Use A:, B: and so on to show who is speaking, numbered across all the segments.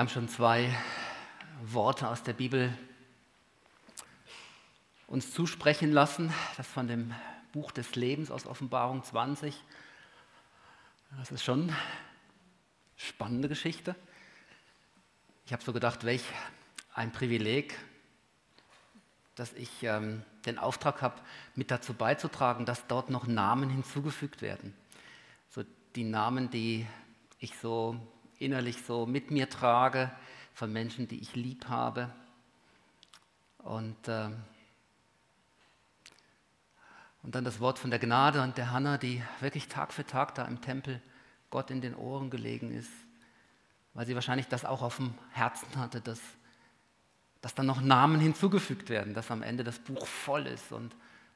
A: Wir haben schon zwei Worte aus der Bibel uns zusprechen lassen. Das von dem Buch des Lebens aus Offenbarung 20. Das ist schon eine spannende Geschichte. Ich habe so gedacht, welch ein Privileg, dass ich ähm, den Auftrag habe, mit dazu beizutragen, dass dort noch Namen hinzugefügt werden. So die Namen, die ich so innerlich so mit mir trage, von Menschen, die ich lieb habe. Und, äh, und dann das Wort von der Gnade und der Hanna, die wirklich Tag für Tag da im Tempel Gott in den Ohren gelegen ist, weil sie wahrscheinlich das auch auf dem Herzen hatte, dass, dass dann noch Namen hinzugefügt werden, dass am Ende das Buch voll ist und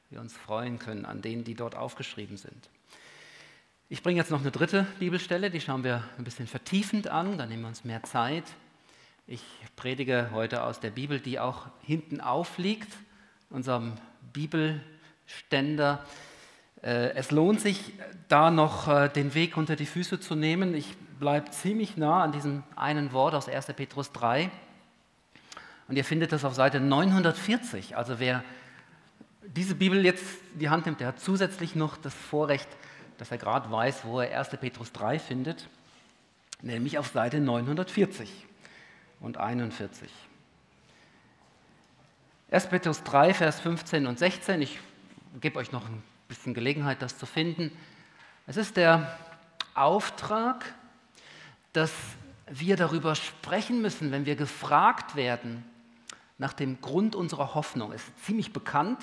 A: wir uns freuen können an denen, die dort aufgeschrieben sind. Ich bringe jetzt noch eine dritte Bibelstelle, die schauen wir ein bisschen vertiefend an, dann nehmen wir uns mehr Zeit. Ich predige heute aus der Bibel, die auch hinten aufliegt, unserem Bibelständer. Äh, es lohnt sich, da noch äh, den Weg unter die Füße zu nehmen. Ich bleibe ziemlich nah an diesem einen Wort aus 1. Petrus 3. Und ihr findet das auf Seite 940. Also wer diese Bibel jetzt in die Hand nimmt, der hat zusätzlich noch das Vorrecht, dass er gerade weiß, wo er 1. Petrus 3 findet, nämlich auf Seite 940 und 41. 1. Petrus 3, Vers 15 und 16, ich gebe euch noch ein bisschen Gelegenheit, das zu finden. Es ist der Auftrag, dass wir darüber sprechen müssen, wenn wir gefragt werden nach dem Grund unserer Hoffnung. Es ist ziemlich bekannt.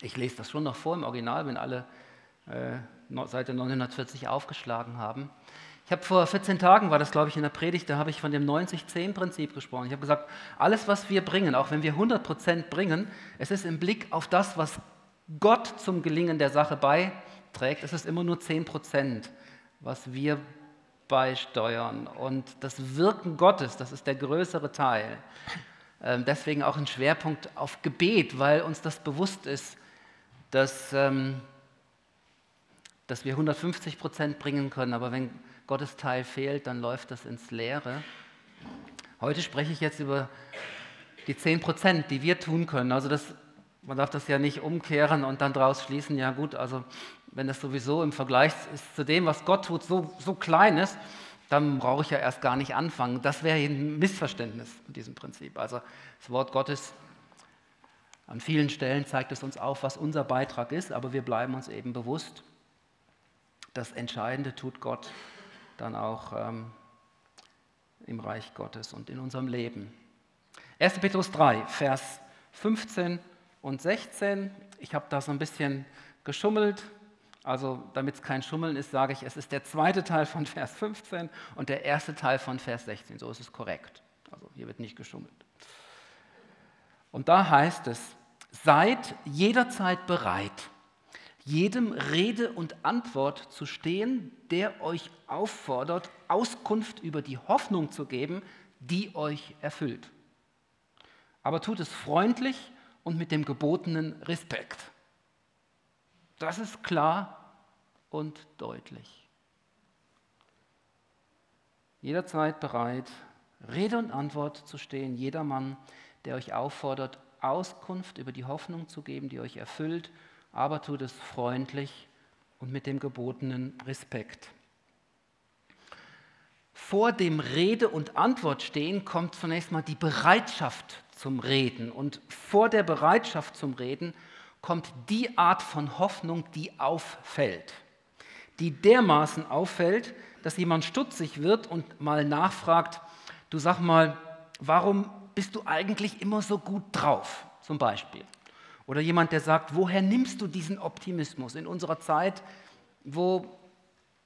A: Ich lese das schon noch vor im Original, wenn alle äh, Seite 940 aufgeschlagen haben. Ich habe vor 14 Tagen, war das glaube ich in der Predigt, da habe ich von dem 90-10-Prinzip gesprochen. Ich habe gesagt, alles, was wir bringen, auch wenn wir 100% bringen, es ist im Blick auf das, was Gott zum Gelingen der Sache beiträgt, es ist immer nur 10%, was wir beisteuern. Und das Wirken Gottes, das ist der größere Teil. Ähm, deswegen auch ein Schwerpunkt auf Gebet, weil uns das bewusst ist, dass ähm, dass wir 150 Prozent bringen können, aber wenn Gottes Teil fehlt, dann läuft das ins Leere. Heute spreche ich jetzt über die 10 Prozent, die wir tun können. Also das, man darf das ja nicht umkehren und dann daraus schließen, ja gut, also wenn das sowieso im Vergleich ist zu dem, was Gott tut, so, so klein ist, dann brauche ich ja erst gar nicht anfangen. Das wäre ein Missverständnis mit diesem Prinzip. Also das Wort Gottes an vielen Stellen zeigt es uns auf, was unser Beitrag ist, aber wir bleiben uns eben bewusst, das Entscheidende tut Gott dann auch ähm, im Reich Gottes und in unserem Leben. 1. Petrus 3, Vers 15 und 16. Ich habe da so ein bisschen geschummelt. Also damit es kein Schummeln ist, sage ich, es ist der zweite Teil von Vers 15 und der erste Teil von Vers 16. So ist es korrekt. Also hier wird nicht geschummelt. Und da heißt es, seid jederzeit bereit jedem Rede und Antwort zu stehen, der euch auffordert, Auskunft über die Hoffnung zu geben, die euch erfüllt. Aber tut es freundlich und mit dem gebotenen Respekt. Das ist klar und deutlich. Jederzeit bereit, Rede und Antwort zu stehen, jedermann, der euch auffordert, Auskunft über die Hoffnung zu geben, die euch erfüllt aber tut es freundlich und mit dem gebotenen Respekt. Vor dem Rede und Antwort stehen kommt zunächst mal die Bereitschaft zum Reden. Und vor der Bereitschaft zum Reden kommt die Art von Hoffnung, die auffällt. Die dermaßen auffällt, dass jemand stutzig wird und mal nachfragt, du sag mal, warum bist du eigentlich immer so gut drauf? Zum Beispiel. Oder jemand, der sagt, woher nimmst du diesen Optimismus in unserer Zeit, wo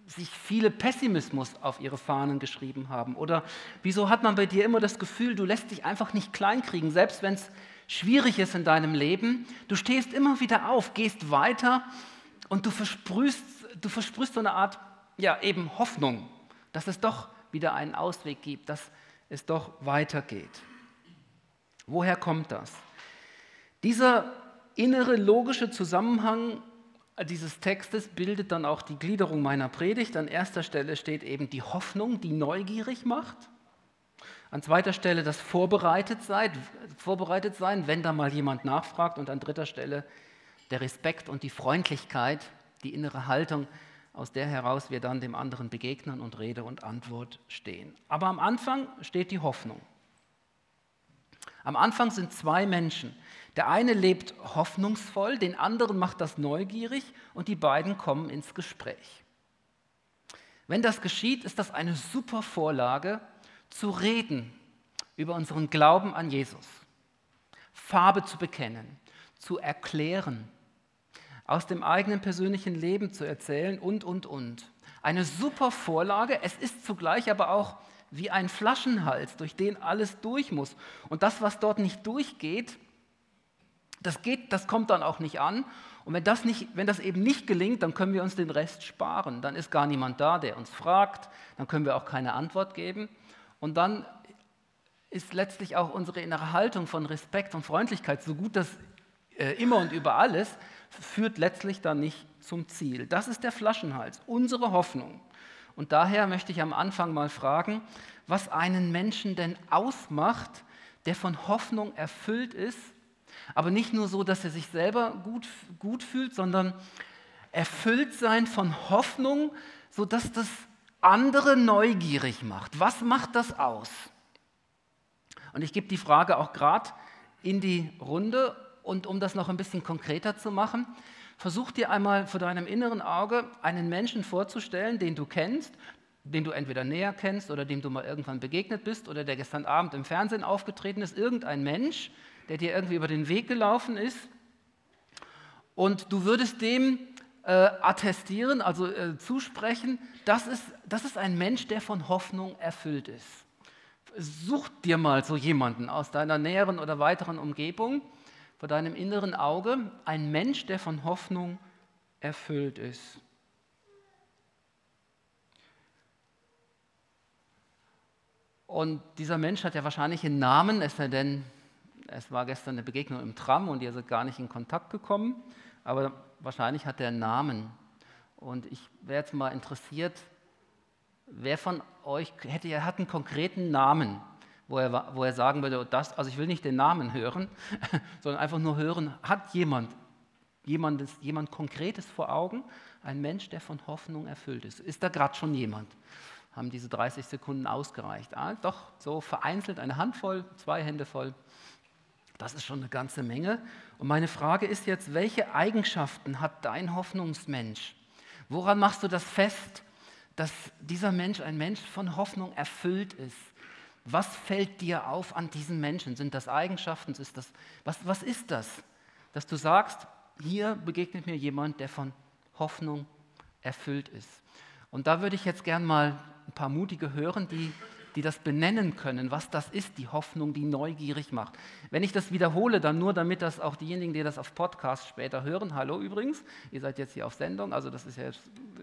A: sich viele Pessimismus auf ihre Fahnen geschrieben haben? Oder wieso hat man bei dir immer das Gefühl, du lässt dich einfach nicht kleinkriegen, selbst wenn es schwierig ist in deinem Leben? Du stehst immer wieder auf, gehst weiter und du versprühst, du versprühst so eine Art, ja, eben Hoffnung, dass es doch wieder einen Ausweg gibt, dass es doch weitergeht. Woher kommt das? Dieser innere logische Zusammenhang dieses Textes bildet dann auch die Gliederung meiner Predigt. An erster Stelle steht eben die Hoffnung, die neugierig macht. An zweiter Stelle das vorbereitet sein, vorbereitet sein, wenn da mal jemand nachfragt. Und an dritter Stelle der Respekt und die Freundlichkeit, die innere Haltung, aus der heraus wir dann dem anderen begegnen und Rede und Antwort stehen. Aber am Anfang steht die Hoffnung. Am Anfang sind zwei Menschen. Der eine lebt hoffnungsvoll, den anderen macht das neugierig und die beiden kommen ins Gespräch. Wenn das geschieht, ist das eine super Vorlage zu reden über unseren Glauben an Jesus, Farbe zu bekennen, zu erklären, aus dem eigenen persönlichen Leben zu erzählen und, und, und. Eine super Vorlage. Es ist zugleich aber auch wie ein Flaschenhals, durch den alles durch muss. Und das, was dort nicht durchgeht, das, geht, das kommt dann auch nicht an. Und wenn das, nicht, wenn das eben nicht gelingt, dann können wir uns den Rest sparen. Dann ist gar niemand da, der uns fragt. Dann können wir auch keine Antwort geben. Und dann ist letztlich auch unsere innere Haltung von Respekt und Freundlichkeit, so gut das äh, immer und überall ist, führt letztlich dann nicht zum Ziel. Das ist der Flaschenhals, unsere Hoffnung. Und daher möchte ich am Anfang mal fragen, was einen Menschen denn ausmacht, der von Hoffnung erfüllt ist, aber nicht nur so, dass er sich selber gut, gut fühlt, sondern erfüllt sein von Hoffnung, sodass das andere neugierig macht. Was macht das aus? Und ich gebe die Frage auch gerade in die Runde und um das noch ein bisschen konkreter zu machen, versuch dir einmal vor deinem inneren Auge einen Menschen vorzustellen, den du kennst, den du entweder näher kennst oder dem du mal irgendwann begegnet bist oder der gestern Abend im Fernsehen aufgetreten ist, irgendein Mensch, der dir irgendwie über den Weg gelaufen ist. Und du würdest dem äh, attestieren, also äh, zusprechen, das ist, das ist ein Mensch, der von Hoffnung erfüllt ist. Such dir mal so jemanden aus deiner näheren oder weiteren Umgebung vor deinem inneren Auge ein Mensch, der von Hoffnung erfüllt ist. Und dieser Mensch hat ja wahrscheinlich einen Namen, es sei denn, es war gestern eine Begegnung im Tram und ihr seid gar nicht in Kontakt gekommen, aber wahrscheinlich hat er einen Namen. Und ich wäre jetzt mal interessiert, wer von euch hätte, hat einen konkreten Namen wo er, wo er sagen würde, das, also ich will nicht den Namen hören, sondern einfach nur hören, hat jemand, jemandes, jemand Konkretes vor Augen, ein Mensch, der von Hoffnung erfüllt ist. Ist da gerade schon jemand? Haben diese 30 Sekunden ausgereicht? Ah, doch, so vereinzelt eine Handvoll, zwei Hände voll. Das ist schon eine ganze Menge. Und meine Frage ist jetzt, welche Eigenschaften hat dein Hoffnungsmensch? Woran machst du das fest, dass dieser Mensch ein Mensch von Hoffnung erfüllt ist? Was fällt dir auf an diesen Menschen? Sind das Eigenschaften? Ist das, was, was ist das? Dass du sagst, hier begegnet mir jemand, der von Hoffnung erfüllt ist. Und da würde ich jetzt gern mal ein paar Mutige hören, die die das benennen können, was das ist, die Hoffnung, die neugierig macht. Wenn ich das wiederhole, dann nur damit das auch diejenigen, die das auf Podcast später hören, hallo übrigens, ihr seid jetzt hier auf Sendung, also das ist ja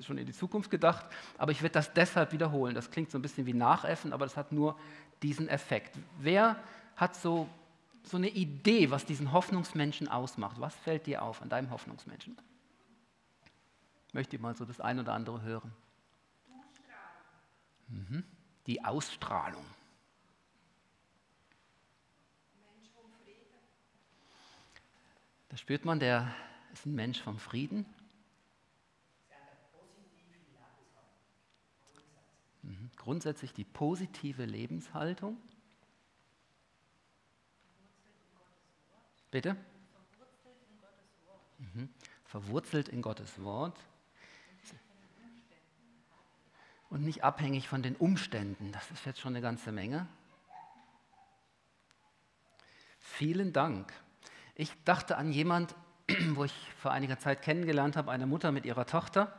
A: schon in die Zukunft gedacht, aber ich werde das deshalb wiederholen. Das klingt so ein bisschen wie Nachäffen, aber das hat nur diesen Effekt. Wer hat so, so eine Idee, was diesen Hoffnungsmenschen ausmacht? Was fällt dir auf an deinem Hoffnungsmenschen? Möchte ich mal so das ein oder andere hören. Mhm die Ausstrahlung. Da spürt man, der ist ein Mensch vom Frieden. Mhm. Grundsätzlich die positive Lebenshaltung. Bitte? Mhm. Verwurzelt in Gottes Wort und nicht abhängig von den Umständen. Das ist jetzt schon eine ganze Menge. Vielen Dank. Ich dachte an jemand, wo ich vor einiger Zeit kennengelernt habe, eine Mutter mit ihrer Tochter.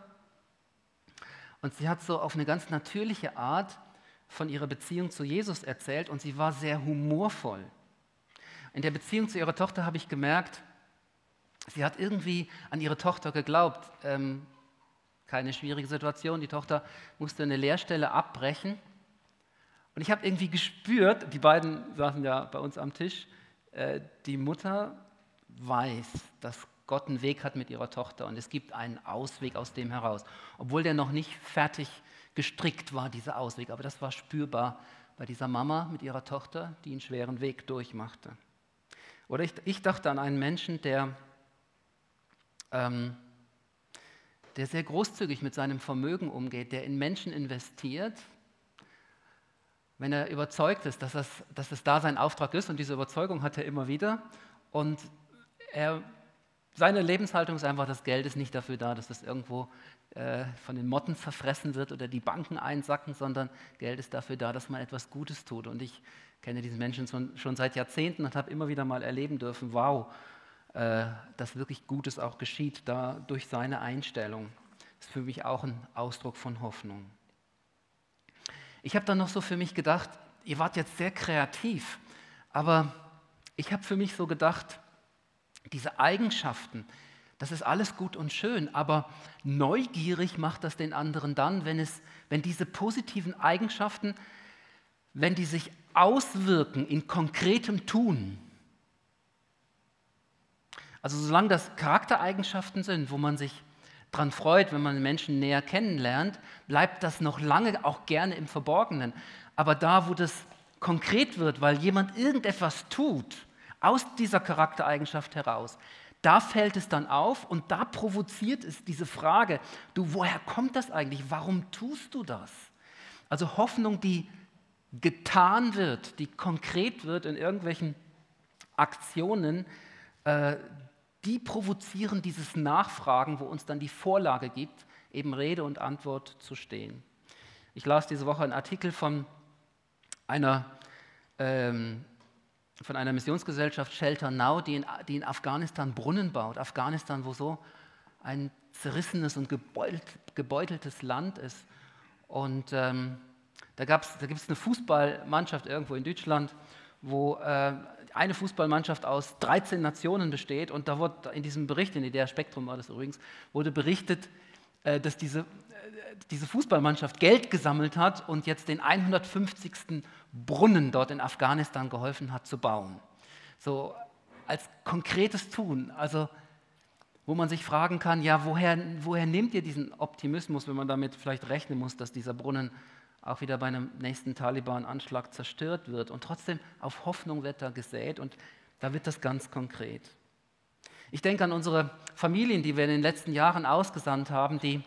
A: Und sie hat so auf eine ganz natürliche Art von ihrer Beziehung zu Jesus erzählt und sie war sehr humorvoll. In der Beziehung zu ihrer Tochter habe ich gemerkt, sie hat irgendwie an ihre Tochter geglaubt. Ähm, keine schwierige Situation. Die Tochter musste eine Lehrstelle abbrechen. Und ich habe irgendwie gespürt, die beiden saßen ja bei uns am Tisch, äh, die Mutter weiß, dass Gott einen Weg hat mit ihrer Tochter und es gibt einen Ausweg aus dem heraus. Obwohl der noch nicht fertig gestrickt war, dieser Ausweg. Aber das war spürbar bei dieser Mama mit ihrer Tochter, die einen schweren Weg durchmachte. Oder ich, ich dachte an einen Menschen, der, ähm, der sehr großzügig mit seinem Vermögen umgeht, der in Menschen investiert, wenn er überzeugt ist, dass, das, dass es da sein Auftrag ist, und diese Überzeugung hat er immer wieder, und er, seine Lebenshaltung ist einfach, das Geld ist nicht dafür da, dass das irgendwo äh, von den Motten verfressen wird oder die Banken einsacken, sondern Geld ist dafür da, dass man etwas Gutes tut. Und ich kenne diesen Menschen schon, schon seit Jahrzehnten und habe immer wieder mal erleben dürfen, wow, äh, dass wirklich Gutes auch geschieht, da durch seine Einstellung. Das ist für mich auch ein Ausdruck von Hoffnung. Ich habe dann noch so für mich gedacht, ihr wart jetzt sehr kreativ, aber ich habe für mich so gedacht, diese Eigenschaften, das ist alles gut und schön, aber neugierig macht das den anderen dann, wenn, es, wenn diese positiven Eigenschaften, wenn die sich auswirken in konkretem Tun. Also solange das Charaktereigenschaften sind, wo man sich daran freut, wenn man Menschen näher kennenlernt, bleibt das noch lange auch gerne im Verborgenen. Aber da, wo das konkret wird, weil jemand irgendetwas tut, aus dieser Charaktereigenschaft heraus, da fällt es dann auf und da provoziert es diese Frage, du, woher kommt das eigentlich? Warum tust du das? Also Hoffnung, die getan wird, die konkret wird in irgendwelchen Aktionen, äh, die provozieren dieses Nachfragen, wo uns dann die Vorlage gibt, eben Rede und Antwort zu stehen. Ich las diese Woche einen Artikel von einer, ähm, von einer Missionsgesellschaft Shelter Now, die in, die in Afghanistan Brunnen baut. Afghanistan, wo so ein zerrissenes und gebeutelt, gebeuteltes Land ist. Und ähm, da, da gibt es eine Fußballmannschaft irgendwo in Deutschland, wo äh, eine Fußballmannschaft aus 13 Nationen besteht. Und da wurde in diesem Bericht, in der Spektrum war das übrigens, wurde berichtet, äh, dass diese, äh, diese Fußballmannschaft Geld gesammelt hat und jetzt den 150. Brunnen dort in Afghanistan geholfen hat zu bauen. So als konkretes Tun. Also wo man sich fragen kann, ja, woher, woher nehmt ihr diesen Optimismus, wenn man damit vielleicht rechnen muss, dass dieser Brunnen auch wieder bei einem nächsten Taliban-Anschlag zerstört wird. Und trotzdem auf Hoffnung wird da gesät und da wird das ganz konkret. Ich denke an unsere Familien, die wir in den letzten Jahren ausgesandt haben, die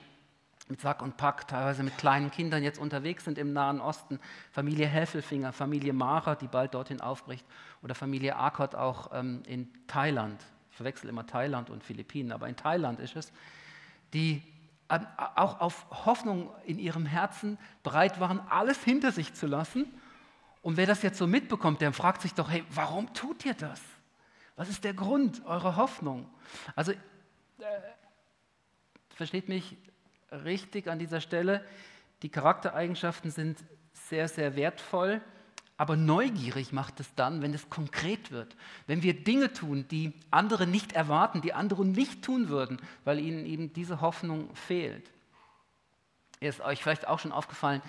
A: mit Sack und Pack, teilweise mit kleinen Kindern jetzt unterwegs sind im Nahen Osten. Familie Häfelfinger, Familie Mara, die bald dorthin aufbricht, oder Familie Akot auch ähm, in Thailand. Ich verwechsel immer Thailand und Philippinen, aber in Thailand ist es, die auch auf Hoffnung in ihrem Herzen bereit waren, alles hinter sich zu lassen. Und wer das jetzt so mitbekommt, der fragt sich doch, hey, warum tut ihr das? Was ist der Grund eurer Hoffnung? Also, äh, versteht mich richtig an dieser Stelle, die Charaktereigenschaften sind sehr, sehr wertvoll. Aber neugierig macht es dann, wenn es konkret wird. Wenn wir Dinge tun, die andere nicht erwarten, die andere nicht tun würden, weil ihnen eben diese Hoffnung fehlt. Ist euch vielleicht auch schon aufgefallen,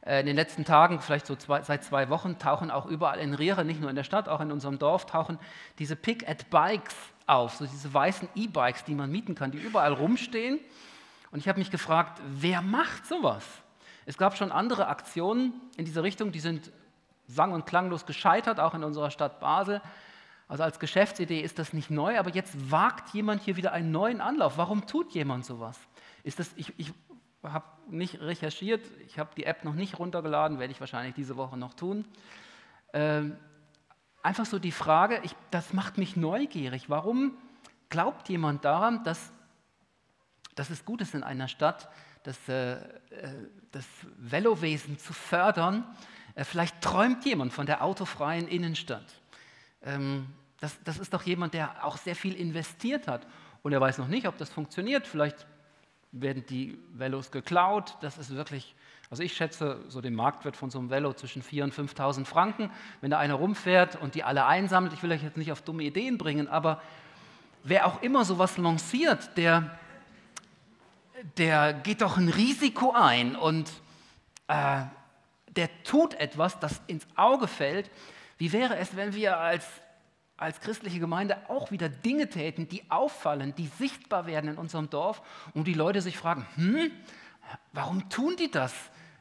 A: äh, in den letzten Tagen, vielleicht so zwei, seit zwei Wochen, tauchen auch überall in Riere, nicht nur in der Stadt, auch in unserem Dorf, tauchen diese Pick-at-Bikes auf, so diese weißen E-Bikes, die man mieten kann, die überall rumstehen. Und ich habe mich gefragt, wer macht sowas? Es gab schon andere Aktionen in diese Richtung, die sind sang- und klanglos gescheitert, auch in unserer Stadt Basel. Also als Geschäftsidee ist das nicht neu, aber jetzt wagt jemand hier wieder einen neuen Anlauf. Warum tut jemand sowas? Ist das, ich ich habe nicht recherchiert, ich habe die App noch nicht runtergeladen, werde ich wahrscheinlich diese Woche noch tun. Ähm, einfach so die Frage, ich, das macht mich neugierig. Warum glaubt jemand daran, dass, dass es gut ist in einer Stadt, das, äh, äh das Velowesen zu fördern, vielleicht träumt jemand von der autofreien Innenstadt. Ähm, das, das ist doch jemand, der auch sehr viel investiert hat. Und er weiß noch nicht, ob das funktioniert. Vielleicht werden die Velos geklaut. Das ist wirklich, also ich schätze so den Marktwert von so einem Velo zwischen 4.000 und 5.000 Franken. Wenn da einer rumfährt und die alle einsammelt, ich will euch jetzt nicht auf dumme Ideen bringen, aber wer auch immer sowas lanciert, der, der geht doch ein Risiko ein und äh, der tut etwas, das ins Auge fällt. Wie wäre es, wenn wir als, als christliche Gemeinde auch wieder Dinge täten, die auffallen, die sichtbar werden in unserem Dorf und die Leute sich fragen, hm, warum tun die das?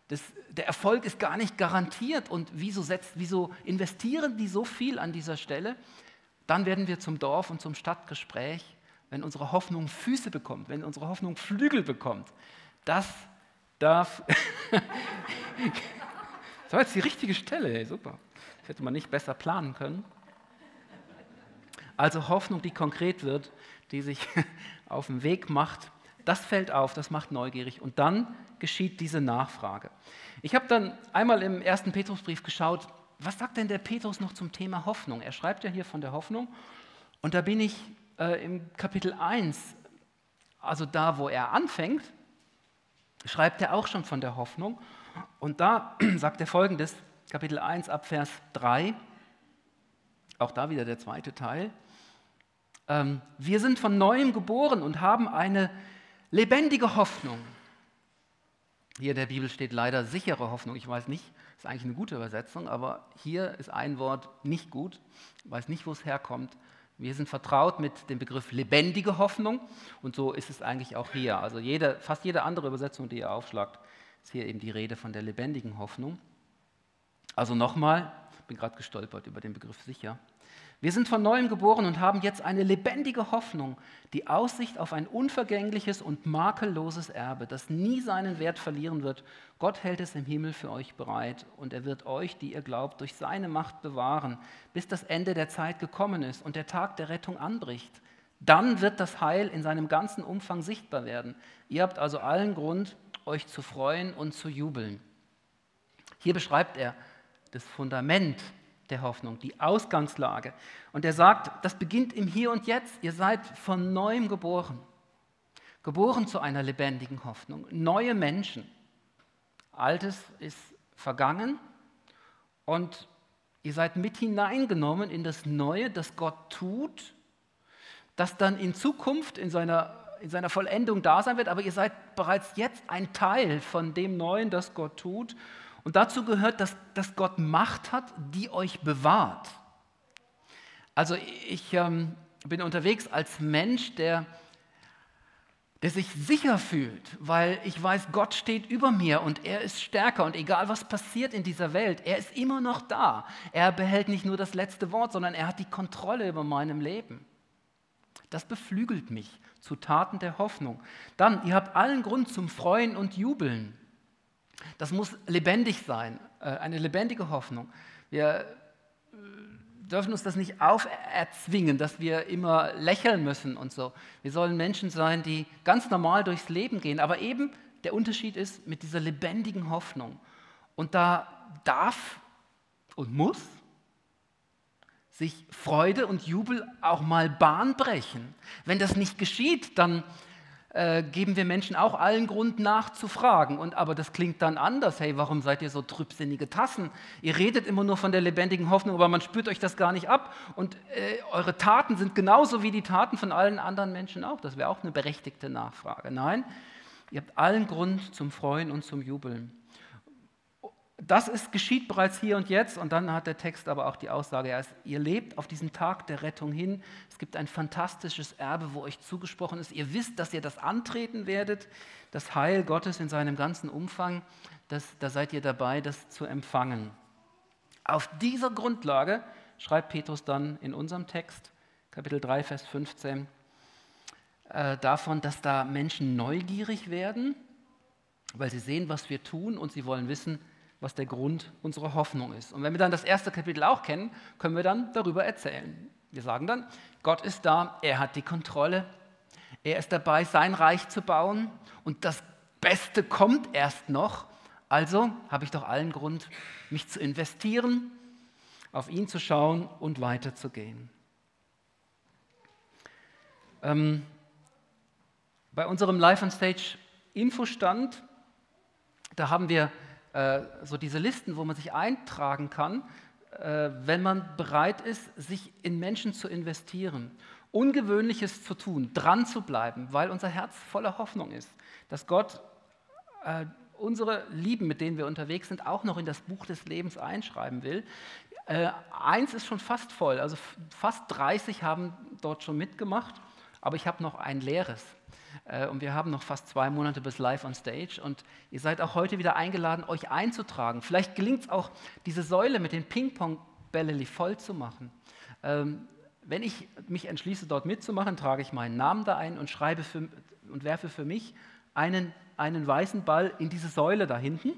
A: Das, der Erfolg ist gar nicht garantiert. Und wieso, setzt, wieso investieren die so viel an dieser Stelle? Dann werden wir zum Dorf und zum Stadtgespräch, wenn unsere Hoffnung Füße bekommt, wenn unsere Hoffnung Flügel bekommt. Das darf. war jetzt die richtige Stelle, hey, super. Das hätte man nicht besser planen können. Also Hoffnung, die konkret wird, die sich auf den Weg macht, das fällt auf, das macht neugierig. Und dann geschieht diese Nachfrage. Ich habe dann einmal im ersten Petrusbrief geschaut, was sagt denn der Petrus noch zum Thema Hoffnung? Er schreibt ja hier von der Hoffnung. Und da bin ich äh, im Kapitel 1, also da, wo er anfängt, schreibt er auch schon von der Hoffnung. Und da sagt er folgendes, Kapitel 1 ab Vers 3, auch da wieder der zweite Teil. Ähm, wir sind von neuem geboren und haben eine lebendige Hoffnung. Hier in der Bibel steht leider sichere Hoffnung. Ich weiß nicht, ist eigentlich eine gute Übersetzung, aber hier ist ein Wort nicht gut. Ich weiß nicht, wo es herkommt. Wir sind vertraut mit dem Begriff lebendige Hoffnung und so ist es eigentlich auch hier. Also jede, fast jede andere Übersetzung, die ihr aufschlagt, ist hier eben die Rede von der lebendigen Hoffnung. Also nochmal, ich bin gerade gestolpert über den Begriff sicher. Wir sind von neuem geboren und haben jetzt eine lebendige Hoffnung, die Aussicht auf ein unvergängliches und makelloses Erbe, das nie seinen Wert verlieren wird. Gott hält es im Himmel für euch bereit und er wird euch, die ihr glaubt, durch seine Macht bewahren, bis das Ende der Zeit gekommen ist und der Tag der Rettung anbricht. Dann wird das Heil in seinem ganzen Umfang sichtbar werden. Ihr habt also allen Grund, euch zu freuen und zu jubeln. Hier beschreibt er das Fundament der Hoffnung, die Ausgangslage. Und er sagt, das beginnt im Hier und Jetzt. Ihr seid von neuem geboren. Geboren zu einer lebendigen Hoffnung. Neue Menschen. Altes ist vergangen und ihr seid mit hineingenommen in das Neue, das Gott tut, das dann in Zukunft in seiner, in seiner Vollendung da sein wird. Aber ihr seid bereits jetzt ein Teil von dem Neuen, das Gott tut. Und dazu gehört, dass, dass Gott Macht hat, die euch bewahrt. Also ich ähm, bin unterwegs als Mensch, der, der sich sicher fühlt, weil ich weiß, Gott steht über mir und er ist stärker und egal was passiert in dieser Welt, er ist immer noch da. Er behält nicht nur das letzte Wort, sondern er hat die Kontrolle über meinem Leben. Das beflügelt mich zu Taten der Hoffnung. Dann, ihr habt allen Grund zum Freuen und Jubeln. Das muss lebendig sein, äh, eine lebendige Hoffnung. Wir äh, dürfen uns das nicht auferzwingen, dass wir immer lächeln müssen und so. Wir sollen Menschen sein, die ganz normal durchs Leben gehen. Aber eben der Unterschied ist mit dieser lebendigen Hoffnung. Und da darf und muss sich Freude und Jubel auch mal Bahn brechen. Wenn das nicht geschieht, dann äh, geben wir Menschen auch allen Grund nachzufragen. Und aber das klingt dann anders. Hey, warum seid ihr so trübsinnige Tassen? Ihr redet immer nur von der lebendigen Hoffnung, aber man spürt euch das gar nicht ab. Und äh, eure Taten sind genauso wie die Taten von allen anderen Menschen auch. Das wäre auch eine berechtigte Nachfrage. Nein, ihr habt allen Grund zum Freuen und zum Jubeln. Das ist, geschieht bereits hier und jetzt. Und dann hat der Text aber auch die Aussage, ja, ihr lebt auf diesen Tag der Rettung hin. Es gibt ein fantastisches Erbe, wo euch zugesprochen ist. Ihr wisst, dass ihr das antreten werdet, das Heil Gottes in seinem ganzen Umfang. Das, da seid ihr dabei, das zu empfangen. Auf dieser Grundlage schreibt Petrus dann in unserem Text, Kapitel 3, Vers 15, äh, davon, dass da Menschen neugierig werden, weil sie sehen, was wir tun und sie wollen wissen, was der Grund unserer Hoffnung ist. Und wenn wir dann das erste Kapitel auch kennen, können wir dann darüber erzählen. Wir sagen dann, Gott ist da, er hat die Kontrolle, er ist dabei, sein Reich zu bauen und das Beste kommt erst noch. Also habe ich doch allen Grund, mich zu investieren, auf ihn zu schauen und weiterzugehen. Ähm, bei unserem Live on Stage Infostand, da haben wir äh, so diese Listen, wo man sich eintragen kann, äh, wenn man bereit ist, sich in Menschen zu investieren, Ungewöhnliches zu tun, dran zu bleiben, weil unser Herz voller Hoffnung ist, dass Gott äh, unsere Lieben, mit denen wir unterwegs sind, auch noch in das Buch des Lebens einschreiben will. Äh, eins ist schon fast voll, also fast 30 haben dort schon mitgemacht. aber ich habe noch ein leeres. Äh, und wir haben noch fast zwei Monate bis live on stage. Und ihr seid auch heute wieder eingeladen, euch einzutragen. Vielleicht gelingt es auch, diese Säule mit den Ping-Pong-Bällen voll zu machen. Ähm, wenn ich mich entschließe, dort mitzumachen, trage ich meinen Namen da ein und schreibe für, und werfe für mich einen, einen weißen Ball in diese Säule da hinten.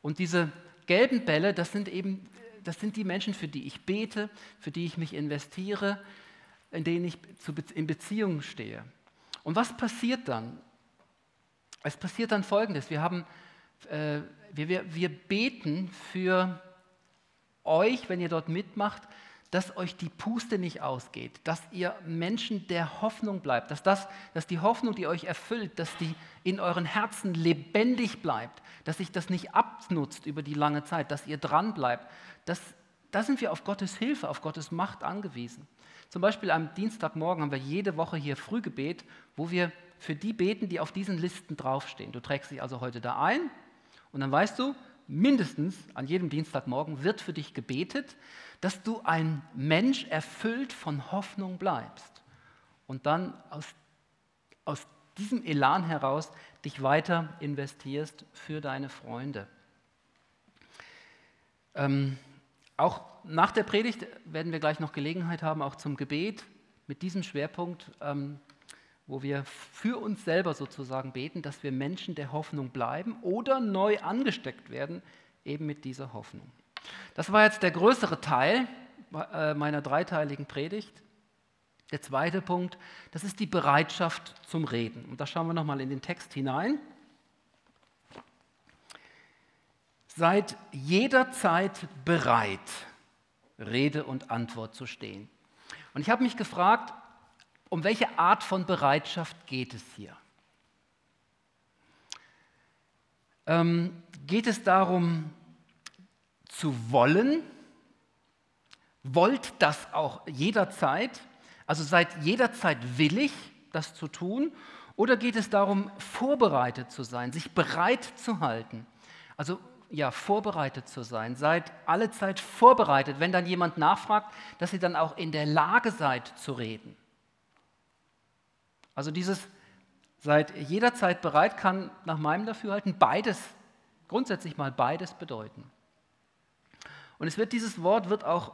A: Und diese gelben Bälle, das sind eben das sind die Menschen, für die ich bete, für die ich mich investiere, in denen ich in Beziehungen stehe. Und was passiert dann? Es passiert dann Folgendes. Wir, haben, äh, wir, wir, wir beten für euch, wenn ihr dort mitmacht, dass euch die Puste nicht ausgeht, dass ihr Menschen der Hoffnung bleibt, dass, das, dass die Hoffnung, die euch erfüllt, dass die in euren Herzen lebendig bleibt, dass sich das nicht abnutzt über die lange Zeit, dass ihr dran bleibt. Da sind wir auf Gottes Hilfe, auf Gottes Macht angewiesen. Zum Beispiel am Dienstagmorgen haben wir jede Woche hier Frühgebet, wo wir für die beten, die auf diesen Listen draufstehen. Du trägst dich also heute da ein und dann weißt du, mindestens an jedem Dienstagmorgen wird für dich gebetet, dass du ein Mensch erfüllt von Hoffnung bleibst und dann aus, aus diesem Elan heraus dich weiter investierst für deine Freunde. Ähm, auch nach der Predigt werden wir gleich noch Gelegenheit haben, auch zum Gebet mit diesem Schwerpunkt, ähm, wo wir für uns selber sozusagen beten, dass wir Menschen der Hoffnung bleiben oder neu angesteckt werden, eben mit dieser Hoffnung. Das war jetzt der größere Teil äh, meiner dreiteiligen Predigt. Der zweite Punkt, das ist die Bereitschaft zum Reden. Und da schauen wir nochmal in den Text hinein. Seid jederzeit bereit, Rede und Antwort zu stehen. Und ich habe mich gefragt, um welche Art von Bereitschaft geht es hier? Ähm, geht es darum, zu wollen? Wollt das auch jederzeit? Also seid jederzeit willig, das zu tun? Oder geht es darum, vorbereitet zu sein, sich bereit zu halten? Also ja, vorbereitet zu sein. Seid alle Zeit vorbereitet, wenn dann jemand nachfragt, dass ihr dann auch in der Lage seid zu reden. Also dieses seid jederzeit bereit kann nach meinem Dafürhalten beides, grundsätzlich mal beides bedeuten. Und es wird dieses Wort wird auch,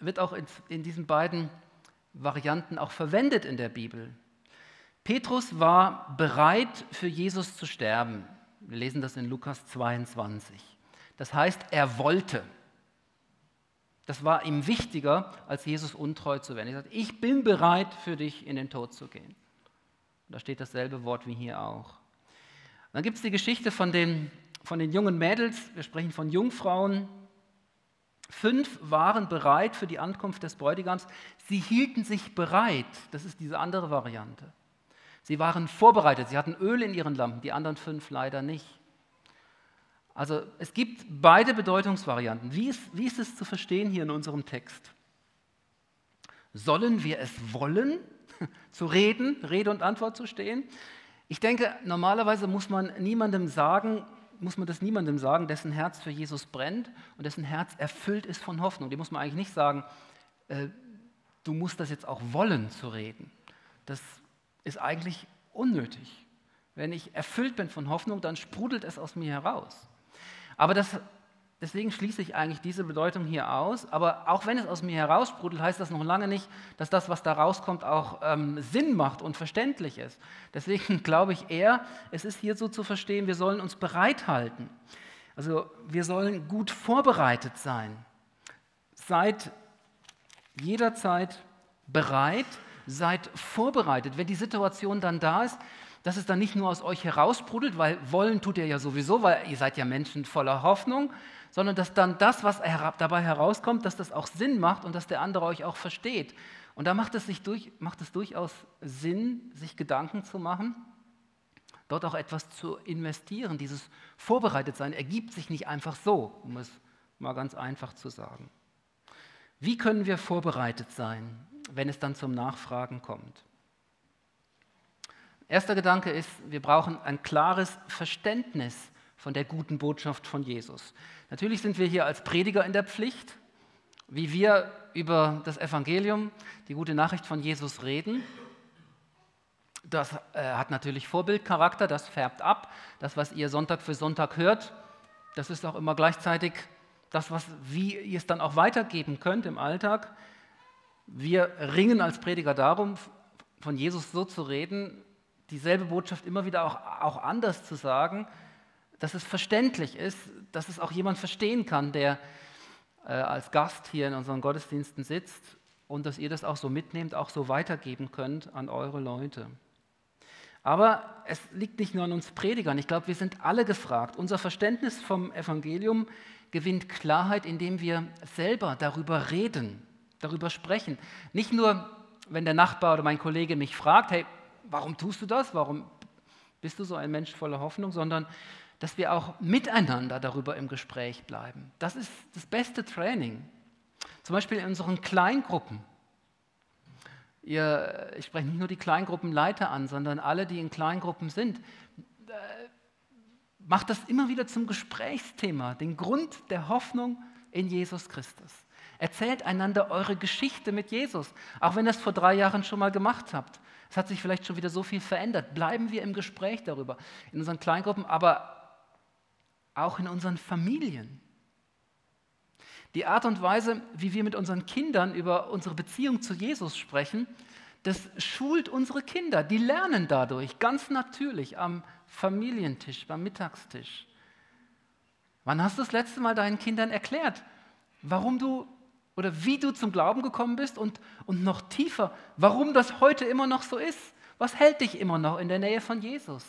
A: wird auch in, in diesen beiden Varianten auch verwendet in der Bibel. Petrus war bereit, für Jesus zu sterben. Wir lesen das in Lukas 22. Das heißt, er wollte. Das war ihm wichtiger, als Jesus untreu zu werden. Er sagt, ich bin bereit, für dich in den Tod zu gehen. da steht dasselbe Wort wie hier auch. dann gibt es die Geschichte von den, von den jungen Mädels, wir sprechen von Jungfrauen. Fünf waren bereit für die Ankunft des Bräutigams. Sie hielten sich bereit. Das ist diese andere Variante. Sie waren vorbereitet, sie hatten Öl in ihren Lampen, die anderen fünf leider nicht. Also es gibt beide Bedeutungsvarianten. Wie ist, wie ist es zu verstehen hier in unserem Text? Sollen wir es wollen, zu reden, Rede und Antwort zu stehen? Ich denke, normalerweise muss man niemandem sagen, muss man das niemandem sagen, dessen Herz für Jesus brennt und dessen Herz erfüllt ist von Hoffnung. Dem muss man eigentlich nicht sagen, äh, du musst das jetzt auch wollen zu reden. Das ist eigentlich unnötig. Wenn ich erfüllt bin von Hoffnung, dann sprudelt es aus mir heraus. Aber das, deswegen schließe ich eigentlich diese Bedeutung hier aus. Aber auch wenn es aus mir heraussprudelt, heißt das noch lange nicht, dass das, was da rauskommt, auch ähm, Sinn macht und verständlich ist. Deswegen glaube ich eher, es ist hier so zu verstehen, wir sollen uns bereithalten. Also wir sollen gut vorbereitet sein. Seid jederzeit bereit, seid vorbereitet. Wenn die Situation dann da ist, dass es dann nicht nur aus euch heraussprudelt, weil wollen tut ihr ja sowieso, weil ihr seid ja Menschen voller Hoffnung, sondern dass dann das, was dabei herauskommt, dass das auch Sinn macht und dass der andere euch auch versteht. Und da macht es, sich durch, macht es durchaus Sinn, sich Gedanken zu machen, dort auch etwas zu investieren. Dieses Vorbereitetsein ergibt sich nicht einfach so, um es mal ganz einfach zu sagen. Wie können wir vorbereitet sein? Wenn es dann zum Nachfragen kommt. Erster Gedanke ist, wir brauchen ein klares Verständnis von der guten Botschaft von Jesus. Natürlich sind wir hier als Prediger in der Pflicht, wie wir über das Evangelium, die gute Nachricht von Jesus reden. das äh, hat natürlich Vorbildcharakter, das färbt ab. Das, was ihr Sonntag für Sonntag hört, das ist auch immer gleichzeitig das, was, wie ihr es dann auch weitergeben könnt im Alltag. Wir ringen als Prediger darum, von Jesus so zu reden, dieselbe Botschaft immer wieder auch, auch anders zu sagen, dass es verständlich ist, dass es auch jemand verstehen kann, der äh, als Gast hier in unseren Gottesdiensten sitzt und dass ihr das auch so mitnehmt, auch so weitergeben könnt an eure Leute. Aber es liegt nicht nur an uns Predigern. Ich glaube, wir sind alle gefragt. Unser Verständnis vom Evangelium gewinnt Klarheit, indem wir selber darüber reden, darüber sprechen. Nicht nur, wenn der Nachbar oder mein Kollege mich fragt, hey, warum tust du das? Warum bist du so ein Mensch voller Hoffnung? Sondern, dass wir auch miteinander darüber im Gespräch bleiben. Das ist das beste Training. Zum Beispiel in unseren Kleingruppen. Ihr, ich spreche nicht nur die Kleingruppenleiter an, sondern alle, die in Kleingruppen sind. Äh, macht das immer wieder zum Gesprächsthema, den Grund der Hoffnung in Jesus Christus. Erzählt einander eure Geschichte mit Jesus, auch wenn ihr es vor drei Jahren schon mal gemacht habt. Es hat sich vielleicht schon wieder so viel verändert. Bleiben wir im Gespräch darüber, in unseren Kleingruppen, aber auch in unseren Familien. Die Art und Weise, wie wir mit unseren Kindern über unsere Beziehung zu Jesus sprechen, das schult unsere Kinder. Die lernen dadurch ganz natürlich am Familientisch, beim Mittagstisch. Wann hast du das letzte Mal deinen Kindern erklärt, warum du oder wie du zum Glauben gekommen bist und, und noch tiefer, warum das heute immer noch so ist? Was hält dich immer noch in der Nähe von Jesus?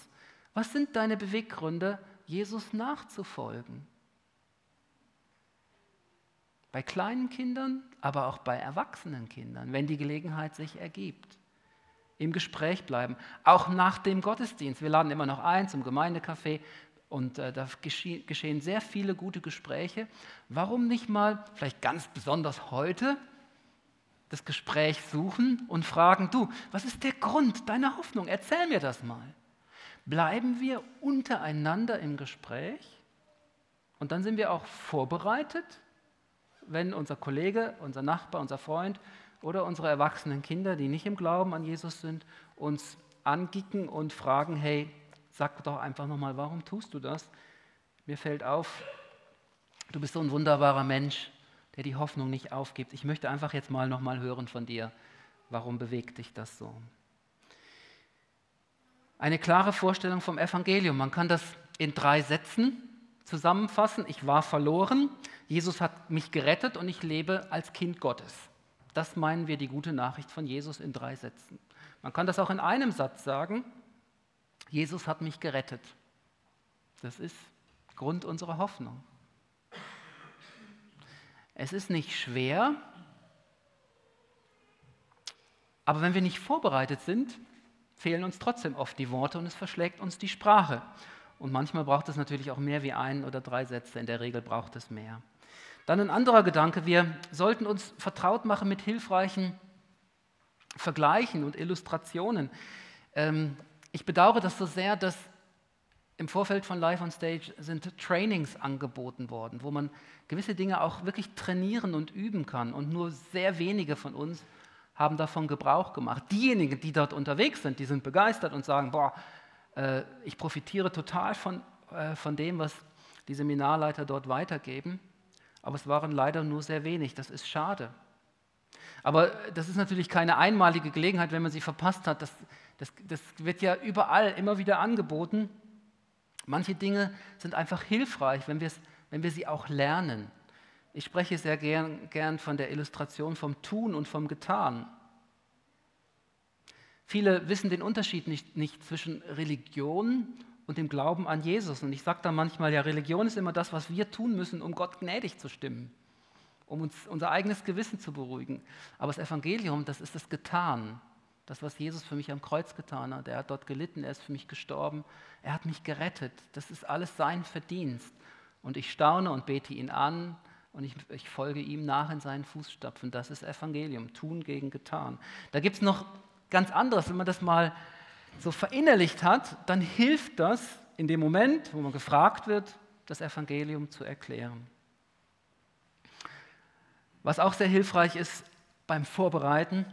A: Was sind deine Beweggründe, Jesus nachzufolgen? Bei kleinen Kindern, aber auch bei erwachsenen Kindern, wenn die Gelegenheit sich ergibt. Im Gespräch bleiben, auch nach dem Gottesdienst. Wir laden immer noch ein zum Gemeindecafé und äh, da geschehen sehr viele gute Gespräche. Warum nicht mal, vielleicht ganz besonders heute, das Gespräch suchen und fragen, du, was ist der Grund deiner Hoffnung? Erzähl mir das mal. Bleiben wir untereinander im Gespräch und dann sind wir auch vorbereitet wenn unser Kollege, unser Nachbar, unser Freund oder unsere erwachsenen Kinder, die nicht im Glauben an Jesus sind, uns angicken und fragen, hey, sag doch einfach nochmal, warum tust du das? Mir fällt auf, du bist so ein wunderbarer Mensch, der die Hoffnung nicht aufgibt. Ich möchte einfach jetzt mal nochmal hören von dir, warum bewegt dich das so? Eine klare Vorstellung vom Evangelium. Man kann das in drei Sätzen zusammenfassen. Ich war verloren, Jesus hat mich gerettet und ich lebe als Kind Gottes. Das meinen wir die gute Nachricht von Jesus in drei Sätzen. Man kann das auch in einem Satz sagen. Jesus hat mich gerettet. Das ist Grund unserer Hoffnung. Es ist nicht schwer, aber wenn wir nicht vorbereitet sind, fehlen uns trotzdem oft die Worte und es verschlägt uns die Sprache. Und manchmal braucht es natürlich auch mehr wie ein oder drei Sätze, in der Regel braucht es mehr. Dann ein anderer Gedanke, wir sollten uns vertraut machen mit hilfreichen Vergleichen und Illustrationen. Ähm, ich bedauere das so sehr, dass im Vorfeld von Live on Stage sind Trainings angeboten worden, wo man gewisse Dinge auch wirklich trainieren und üben kann. Und nur sehr wenige von uns haben davon Gebrauch gemacht. Diejenigen, die dort unterwegs sind, die sind begeistert und sagen, boah, äh, ich profitiere total von, äh, von dem, was die Seminarleiter dort weitergeben aber es waren leider nur sehr wenig. Das ist schade. Aber das ist natürlich keine einmalige Gelegenheit, wenn man sie verpasst hat. Das, das, das wird ja überall immer wieder angeboten. Manche Dinge sind einfach hilfreich, wenn, wenn wir sie auch lernen. Ich spreche sehr gern, gern von der Illustration vom Tun und vom Getan. Viele wissen den Unterschied nicht, nicht zwischen Religion und dem Glauben an Jesus. Und ich sage da manchmal, ja, Religion ist immer das, was wir tun müssen, um Gott gnädig zu stimmen, um uns unser eigenes Gewissen zu beruhigen. Aber das Evangelium, das ist das Getan. Das, was Jesus für mich am Kreuz getan hat. Er hat dort gelitten, er ist für mich gestorben, er hat mich gerettet. Das ist alles sein Verdienst. Und ich staune und bete ihn an und ich, ich folge ihm nach in seinen Fußstapfen. Das ist Evangelium, tun gegen getan. Da gibt es noch ganz anderes, wenn man das mal so verinnerlicht hat, dann hilft das in dem Moment, wo man gefragt wird, das Evangelium zu erklären. Was auch sehr hilfreich ist beim Vorbereiten,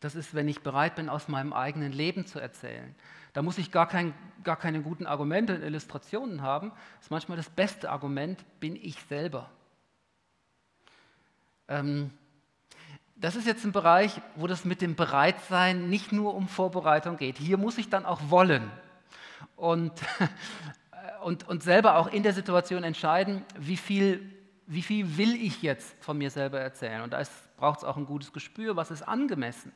A: Das ist, wenn ich bereit bin, aus meinem eigenen Leben zu erzählen. Da muss ich gar, kein, gar keine guten Argumente und Illustrationen haben. Das ist manchmal das beste Argument, bin ich selber. Ähm, das ist jetzt ein Bereich, wo das mit dem Bereitsein nicht nur um Vorbereitung geht. Hier muss ich dann auch wollen und, und, und selber auch in der Situation entscheiden, wie viel, wie viel will ich jetzt von mir selber erzählen. Und da braucht es auch ein gutes Gespür, was ist angemessen.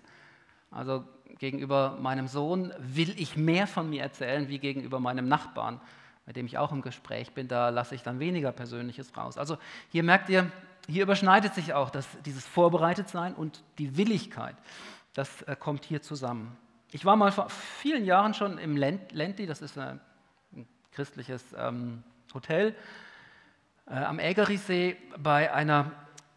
A: Also gegenüber meinem Sohn will ich mehr von mir erzählen wie gegenüber meinem Nachbarn, mit dem ich auch im Gespräch bin. Da lasse ich dann weniger Persönliches raus. Also hier merkt ihr, hier überschneidet sich auch das, dieses Vorbereitetsein und die Willigkeit. Das äh, kommt hier zusammen. Ich war mal vor vielen Jahren schon im Lenti, das ist ein christliches ähm, Hotel äh, am Ägerisee, bei einer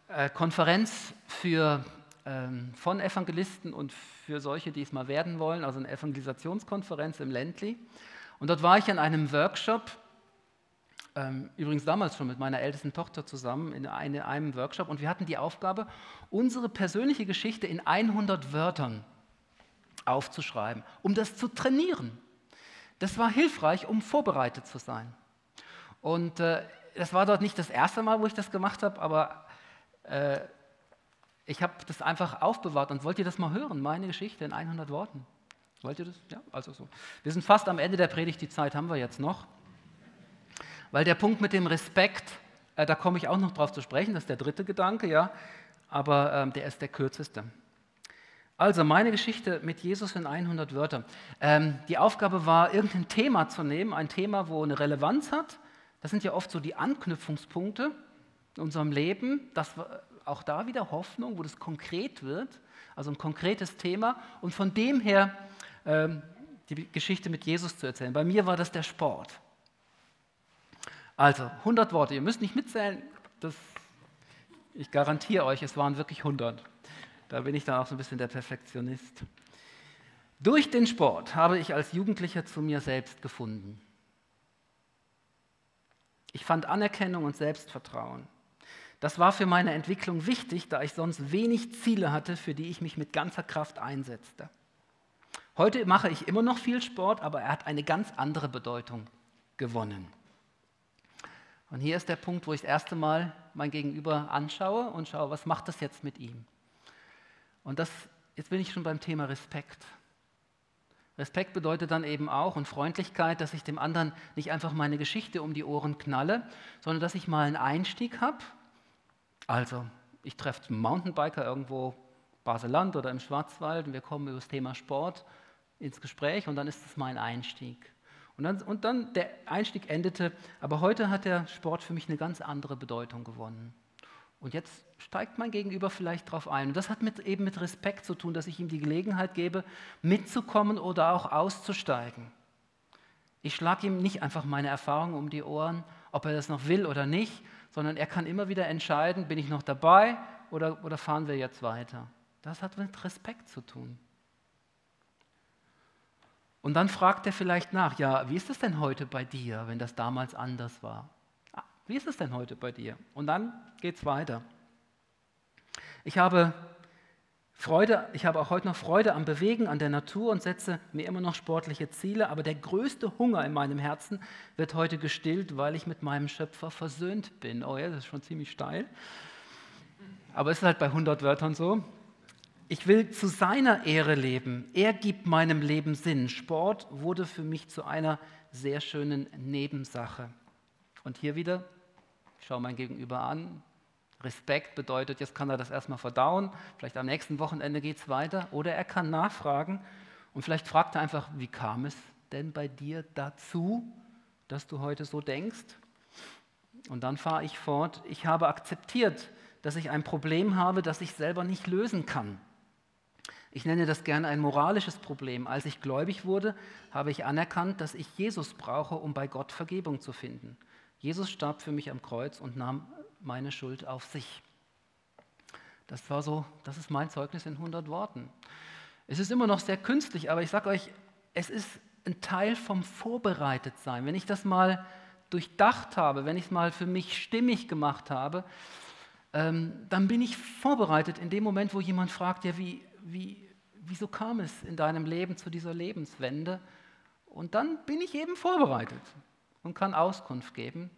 A: äh, Konferenz für, ähm, von Evangelisten und für solche, die es mal werden wollen, also eine Evangelisationskonferenz im Ländli. Und dort war ich in einem Workshop ähm, übrigens damals schon mit meiner ältesten Tochter zusammen in einem Workshop und wir hatten die Aufgabe, unsere persönliche Geschichte in 100 Wörtern aufzuschreiben, um das zu trainieren. Das war hilfreich, um vorbereitet zu sein. Und äh, das war dort nicht das erste Mal, wo ich das gemacht habe, aber äh, ich habe das einfach aufbewahrt und wollt ihr das mal hören, meine Geschichte in 100 Worten? Wollt ihr das? Ja, also so. Wir sind fast am Ende der Predigt, die Zeit haben wir jetzt noch. Weil der Punkt mit dem Respekt, äh, da komme ich auch noch drauf zu sprechen, das ist der dritte Gedanke, ja, aber ähm, der ist der kürzeste. Also meine Geschichte mit Jesus in 100 Wörtern. Ähm, die Aufgabe war, irgendein Thema zu nehmen, ein Thema, wo eine Relevanz hat. Das sind ja oft so die Anknüpfungspunkte in unserem Leben. Das auch da wieder Hoffnung, wo das konkret wird, also ein konkretes Thema. Und von dem her ähm, die Geschichte mit Jesus zu erzählen. Bei mir war das der Sport. Also 100 Worte, ihr müsst nicht mitzählen, das, ich garantiere euch, es waren wirklich 100. Da bin ich dann auch so ein bisschen der Perfektionist. Durch den Sport habe ich als Jugendlicher zu mir selbst gefunden. Ich fand Anerkennung und Selbstvertrauen. Das war für meine Entwicklung wichtig, da ich sonst wenig Ziele hatte, für die ich mich mit ganzer Kraft einsetzte. Heute mache ich immer noch viel Sport, aber er hat eine ganz andere Bedeutung gewonnen. Und hier ist der Punkt, wo ich das erste Mal mein Gegenüber anschaue und schaue, was macht das jetzt mit ihm? Und das, jetzt bin ich schon beim Thema Respekt. Respekt bedeutet dann eben auch und Freundlichkeit, dass ich dem anderen nicht einfach meine Geschichte um die Ohren knalle, sondern dass ich mal einen Einstieg habe. Also, ich treffe einen Mountainbiker irgendwo Baseland oder im Schwarzwald und wir kommen über das Thema Sport ins Gespräch und dann ist es mein Einstieg. Und dann, und dann der Einstieg endete, aber heute hat der Sport für mich eine ganz andere Bedeutung gewonnen. Und jetzt steigt mein Gegenüber vielleicht darauf ein. Und das hat mit, eben mit Respekt zu tun, dass ich ihm die Gelegenheit gebe, mitzukommen oder auch auszusteigen. Ich schlage ihm nicht einfach meine Erfahrungen um die Ohren, ob er das noch will oder nicht, sondern er kann immer wieder entscheiden, bin ich noch dabei oder, oder fahren wir jetzt weiter. Das hat mit Respekt zu tun. Und dann fragt er vielleicht nach, ja, wie ist es denn heute bei dir, wenn das damals anders war? Wie ist es denn heute bei dir? Und dann geht es weiter. Ich habe Freude, ich habe auch heute noch Freude am Bewegen, an der Natur und setze mir immer noch sportliche Ziele, aber der größte Hunger in meinem Herzen wird heute gestillt, weil ich mit meinem Schöpfer versöhnt bin. Oh ja, das ist schon ziemlich steil. Aber es ist halt bei 100 Wörtern so. Ich will zu seiner Ehre leben. Er gibt meinem Leben Sinn. Sport wurde für mich zu einer sehr schönen Nebensache. Und hier wieder, ich schaue mein Gegenüber an. Respekt bedeutet, jetzt kann er das erstmal verdauen. Vielleicht am nächsten Wochenende geht es weiter. Oder er kann nachfragen. Und vielleicht fragt er einfach, wie kam es denn bei dir dazu, dass du heute so denkst? Und dann fahre ich fort. Ich habe akzeptiert, dass ich ein Problem habe, das ich selber nicht lösen kann. Ich nenne das gerne ein moralisches Problem. Als ich gläubig wurde, habe ich anerkannt, dass ich Jesus brauche, um bei Gott Vergebung zu finden. Jesus starb für mich am Kreuz und nahm meine Schuld auf sich. Das war so, das ist mein Zeugnis in 100 Worten. Es ist immer noch sehr künstlich, aber ich sage euch, es ist ein Teil vom Vorbereitetsein. Wenn ich das mal durchdacht habe, wenn ich es mal für mich stimmig gemacht habe, ähm, dann bin ich vorbereitet in dem Moment, wo jemand fragt, ja, wie, wie, wieso kam es in deinem Leben zu dieser Lebenswende? Und dann bin ich eben vorbereitet und kann Auskunft geben.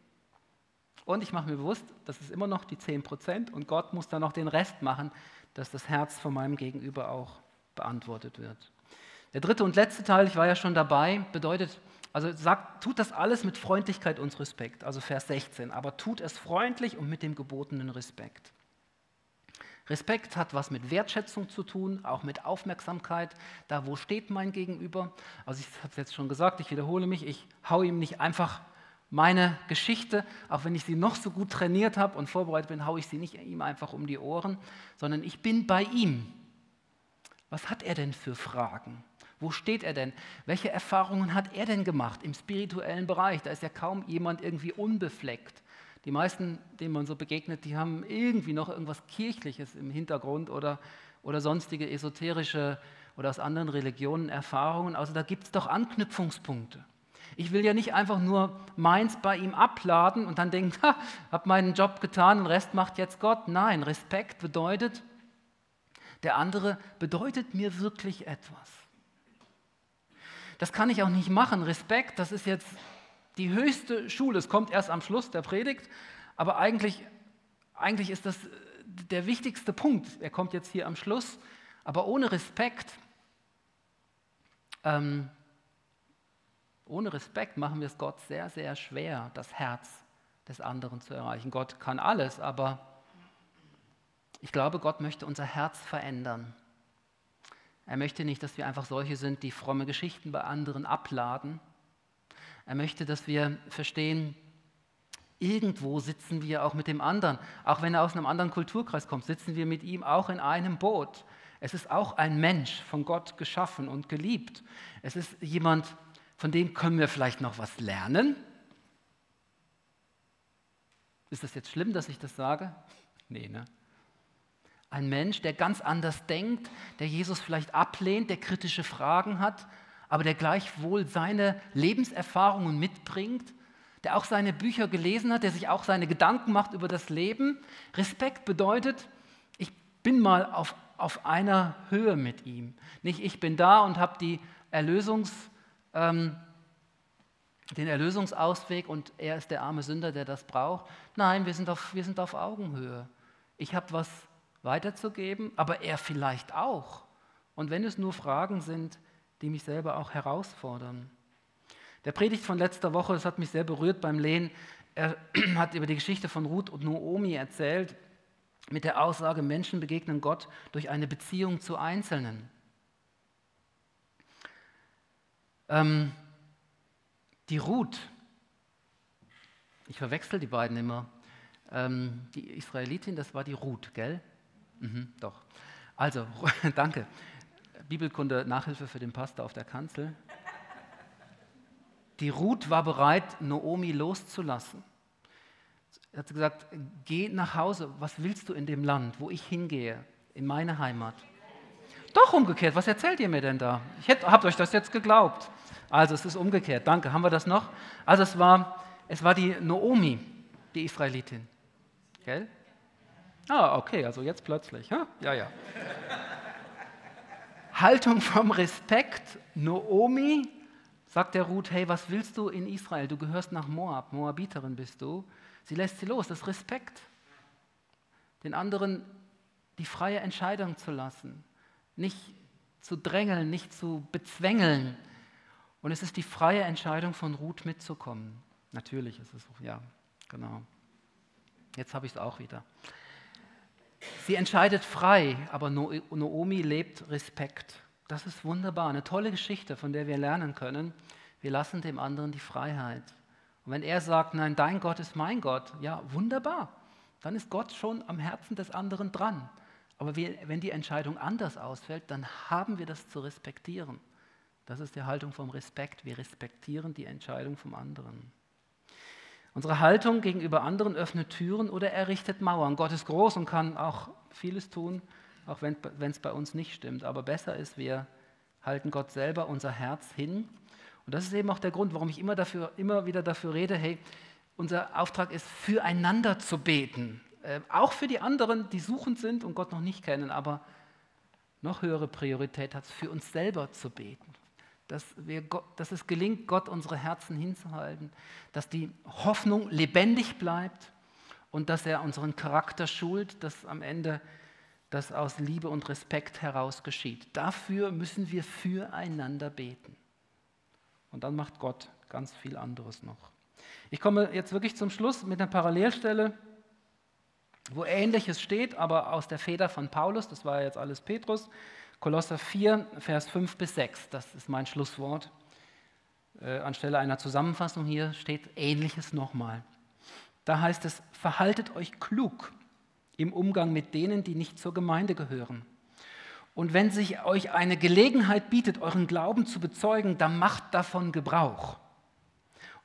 A: Und ich mache mir bewusst, das ist immer noch die 10 Prozent und Gott muss dann noch den Rest machen, dass das Herz von meinem Gegenüber auch beantwortet wird. Der dritte und letzte Teil, ich war ja schon dabei, bedeutet, also sagt, tut das alles mit Freundlichkeit und Respekt, also Vers 16, aber tut es freundlich und mit dem gebotenen Respekt. Respekt hat was mit Wertschätzung zu tun, auch mit Aufmerksamkeit. Da, wo steht mein Gegenüber? Also ich habe es jetzt schon gesagt, ich wiederhole mich, ich haue ihm nicht einfach meine Geschichte, auch wenn ich sie noch so gut trainiert habe und vorbereitet bin, haue ich sie nicht ihm einfach um die Ohren, sondern ich bin bei ihm. Was hat er denn für Fragen? Wo steht er denn? Welche Erfahrungen hat er denn gemacht im spirituellen Bereich? Da ist ja kaum jemand irgendwie unbefleckt. Die meisten, denen man so begegnet, die haben irgendwie noch irgendwas Kirchliches im Hintergrund oder, oder sonstige esoterische oder aus anderen Religionen Erfahrungen. Also da gibt es doch Anknüpfungspunkte. Ich will ja nicht einfach nur meins bei ihm abladen und dann denken, ha, hab meinen Job getan, den Rest macht jetzt Gott. Nein, Respekt bedeutet, der andere bedeutet mir wirklich etwas. Das kann ich auch nicht machen. Respekt, das ist jetzt die höchste Schule. Es kommt erst am Schluss der Predigt, aber eigentlich, eigentlich ist das der wichtigste Punkt. Er kommt jetzt hier am Schluss. Aber ohne Respekt, ähm, ohne Respekt machen wir es Gott sehr, sehr schwer, das Herz des anderen zu erreichen. Gott kann alles, aber ich glaube, Gott möchte unser Herz verändern. Er möchte nicht, dass wir einfach solche sind, die fromme Geschichten bei anderen abladen, er möchte, dass wir verstehen, irgendwo sitzen wir auch mit dem anderen. Auch wenn er aus einem anderen Kulturkreis kommt, sitzen wir mit ihm auch in einem Boot. Es ist auch ein Mensch von Gott geschaffen und geliebt. Es ist jemand, von dem können wir vielleicht noch was lernen. Ist das jetzt schlimm, dass ich das sage? Nee, ne? Ein Mensch, der ganz anders denkt, der Jesus vielleicht ablehnt, der kritische Fragen hat, aber der gleichwohl seine Lebenserfahrungen mitbringt, der auch seine Bücher gelesen hat, der sich auch seine Gedanken macht über das Leben. Respekt bedeutet, ich bin mal auf, auf einer Höhe mit ihm. Nicht ich bin da und habe die Erlösungs, ähm, den Erlösungsausweg und er ist der arme Sünder, der das braucht. Nein, wir sind auf, wir sind auf Augenhöhe. Ich habe was weiterzugeben, aber er vielleicht auch. Und wenn es nur Fragen sind, die mich selber auch herausfordern. Der Predigt von letzter Woche, das hat mich sehr berührt beim Lehen, er hat über die Geschichte von Ruth und Noomi erzählt, mit der Aussage, Menschen begegnen Gott durch eine Beziehung zu Einzelnen. Ähm, die Ruth, ich verwechsel die beiden immer, ähm, die Israelitin, das war die Ruth, gell? Mhm, doch. Also, danke. Bibelkunde Nachhilfe für den Pastor auf der Kanzel. Die Ruth war bereit, Noomi loszulassen. Er hat gesagt, geh nach Hause, was willst du in dem Land, wo ich hingehe, in meine Heimat? Doch umgekehrt, was erzählt ihr mir denn da? Ich habt euch das jetzt geglaubt. Also es ist umgekehrt, danke. Haben wir das noch? Also es war, es war die Noomi, die Israelitin. Gell? Ah, okay, also jetzt plötzlich. Ja, ja. ja. Haltung vom Respekt. Noomi sagt der Ruth, hey, was willst du in Israel? Du gehörst nach Moab, Moabiterin bist du. Sie lässt sie los, das ist Respekt. Den anderen die freie Entscheidung zu lassen, nicht zu drängeln, nicht zu bezwängeln. Und es ist die freie Entscheidung von Ruth mitzukommen. Natürlich ist es so, ja, genau. Jetzt habe ich es auch wieder. Sie entscheidet frei, aber Noomi lebt Respekt. Das ist wunderbar, eine tolle Geschichte, von der wir lernen können. Wir lassen dem anderen die Freiheit. Und wenn er sagt, nein, dein Gott ist mein Gott, ja, wunderbar, dann ist Gott schon am Herzen des anderen dran. Aber wenn die Entscheidung anders ausfällt, dann haben wir das zu respektieren. Das ist die Haltung vom Respekt. Wir respektieren die Entscheidung vom anderen. Unsere Haltung gegenüber anderen öffnet Türen oder errichtet Mauern. Gott ist groß und kann auch vieles tun, auch wenn es bei uns nicht stimmt. Aber besser ist, wir halten Gott selber unser Herz hin. Und das ist eben auch der Grund, warum ich immer, dafür, immer wieder dafür rede, hey, unser Auftrag ist, füreinander zu beten. Äh, auch für die anderen, die suchend sind und Gott noch nicht kennen. Aber noch höhere Priorität hat, für uns selber zu beten. Dass, wir, dass es gelingt, Gott unsere Herzen hinzuhalten, dass die Hoffnung lebendig bleibt und dass er unseren Charakter schult, dass am Ende das aus Liebe und Respekt heraus geschieht. Dafür müssen wir füreinander beten. Und dann macht Gott ganz viel anderes noch. Ich komme jetzt wirklich zum Schluss mit einer Parallelstelle, wo Ähnliches steht, aber aus der Feder von Paulus, das war jetzt alles Petrus, Kolosser 4, Vers 5 bis 6, das ist mein Schlusswort. Äh, anstelle einer Zusammenfassung hier steht Ähnliches nochmal. Da heißt es, verhaltet euch klug im Umgang mit denen, die nicht zur Gemeinde gehören. Und wenn sich euch eine Gelegenheit bietet, euren Glauben zu bezeugen, dann macht davon Gebrauch.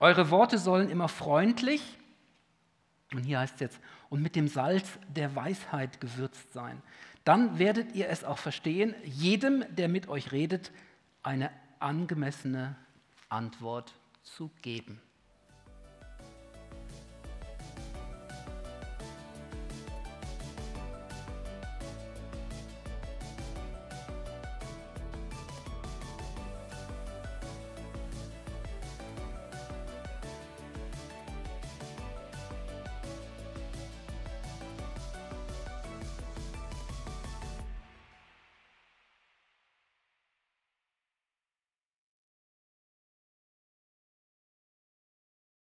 A: Eure Worte sollen immer freundlich, und hier heißt es jetzt, und mit dem Salz der Weisheit gewürzt sein. Dann werdet ihr es auch verstehen, jedem, der mit euch redet, eine angemessene Antwort zu geben.